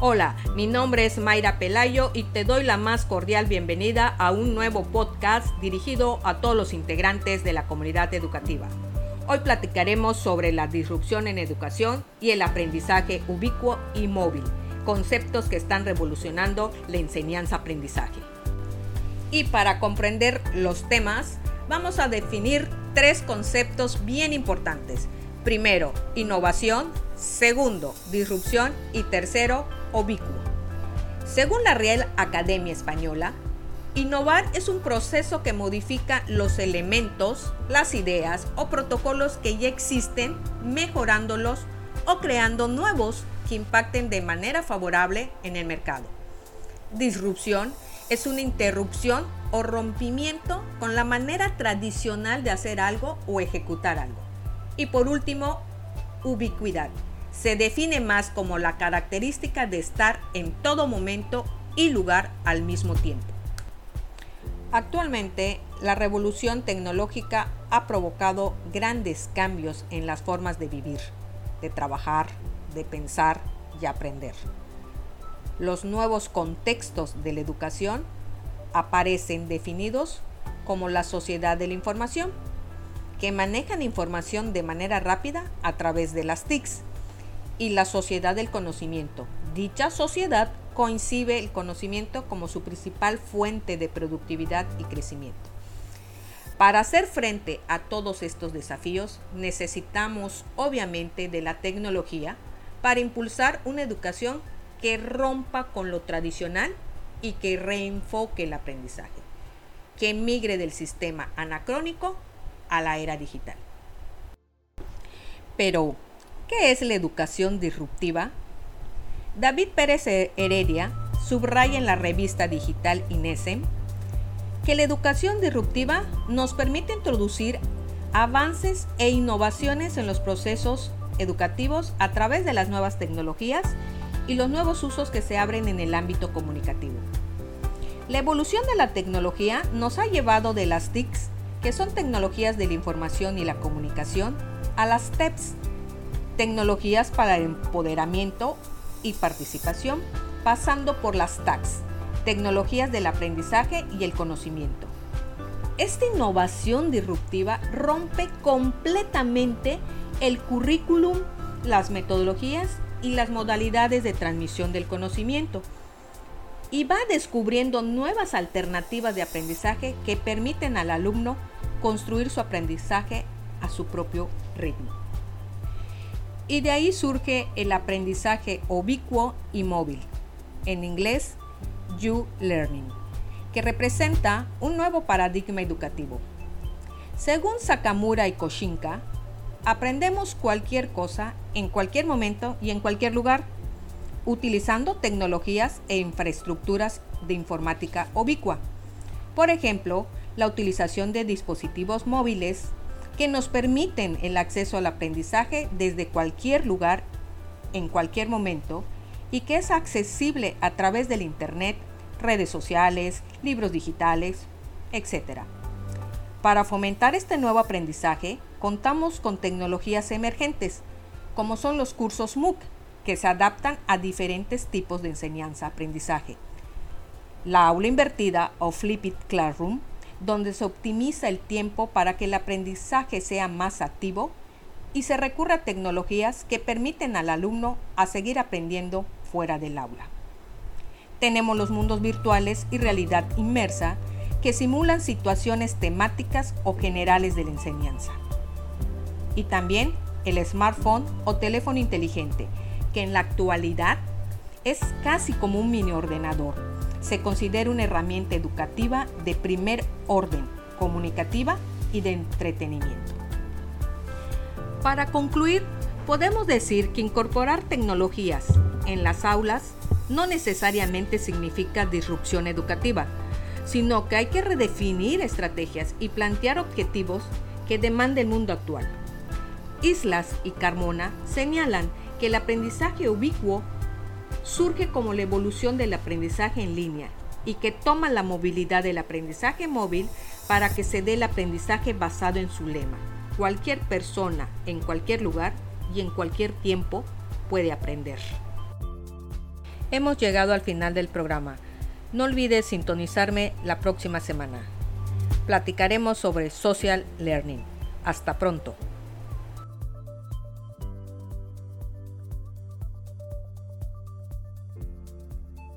Hola, mi nombre es Mayra Pelayo y te doy la más cordial bienvenida a un nuevo podcast dirigido a todos los integrantes de la comunidad educativa. Hoy platicaremos sobre la disrupción en educación y el aprendizaje ubicuo y móvil, conceptos que están revolucionando la enseñanza-aprendizaje. Y para comprender los temas, vamos a definir tres conceptos bien importantes. Primero, innovación. Segundo, disrupción. Y tercero, ubicuo. Según la Real Academia Española, innovar es un proceso que modifica los elementos, las ideas o protocolos que ya existen, mejorándolos o creando nuevos que impacten de manera favorable en el mercado. Disrupción es una interrupción o rompimiento con la manera tradicional de hacer algo o ejecutar algo. Y por último, ubicuidad se define más como la característica de estar en todo momento y lugar al mismo tiempo. Actualmente, la revolución tecnológica ha provocado grandes cambios en las formas de vivir, de trabajar, de pensar y aprender. Los nuevos contextos de la educación aparecen definidos como la sociedad de la información, que manejan información de manera rápida a través de las TICs, y la sociedad del conocimiento. Dicha sociedad coincide el conocimiento como su principal fuente de productividad y crecimiento. Para hacer frente a todos estos desafíos necesitamos obviamente de la tecnología para impulsar una educación que rompa con lo tradicional y que reenfoque el aprendizaje, que migre del sistema anacrónico a la era digital. Pero, ¿Qué es la educación disruptiva? David Pérez Heredia subraya en la revista digital INESEM que la educación disruptiva nos permite introducir avances e innovaciones en los procesos educativos a través de las nuevas tecnologías y los nuevos usos que se abren en el ámbito comunicativo. La evolución de la tecnología nos ha llevado de las TICs, que son tecnologías de la información y la comunicación, a las TEPS, tecnologías para el empoderamiento y participación, pasando por las TACs, tecnologías del aprendizaje y el conocimiento. Esta innovación disruptiva rompe completamente el currículum, las metodologías y las modalidades de transmisión del conocimiento y va descubriendo nuevas alternativas de aprendizaje que permiten al alumno construir su aprendizaje a su propio ritmo. Y de ahí surge el aprendizaje ubicuo y móvil, en inglés U-Learning, que representa un nuevo paradigma educativo. Según Sakamura y Koshinka, aprendemos cualquier cosa en cualquier momento y en cualquier lugar, utilizando tecnologías e infraestructuras de informática ubicua. Por ejemplo, la utilización de dispositivos móviles que nos permiten el acceso al aprendizaje desde cualquier lugar, en cualquier momento, y que es accesible a través del Internet, redes sociales, libros digitales, etc. Para fomentar este nuevo aprendizaje, contamos con tecnologías emergentes, como son los cursos MOOC, que se adaptan a diferentes tipos de enseñanza-aprendizaje. La aula invertida o Flipped Classroom donde se optimiza el tiempo para que el aprendizaje sea más activo y se recurre a tecnologías que permiten al alumno a seguir aprendiendo fuera del aula. Tenemos los mundos virtuales y realidad inmersa que simulan situaciones temáticas o generales de la enseñanza. Y también el smartphone o teléfono inteligente, que en la actualidad es casi como un mini ordenador se considera una herramienta educativa de primer orden, comunicativa y de entretenimiento. Para concluir, podemos decir que incorporar tecnologías en las aulas no necesariamente significa disrupción educativa, sino que hay que redefinir estrategias y plantear objetivos que demanda el mundo actual. Islas y Carmona señalan que el aprendizaje ubicuo surge como la evolución del aprendizaje en línea y que toma la movilidad del aprendizaje móvil para que se dé el aprendizaje basado en su lema. Cualquier persona, en cualquier lugar y en cualquier tiempo puede aprender. Hemos llegado al final del programa. No olvides sintonizarme la próxima semana. Platicaremos sobre social learning. Hasta pronto.